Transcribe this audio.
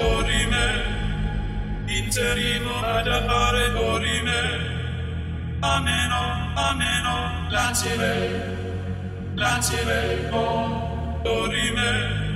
dorime, interimo ad appare dorime, ameno, ameno, lancire, lancire, oh, dorime,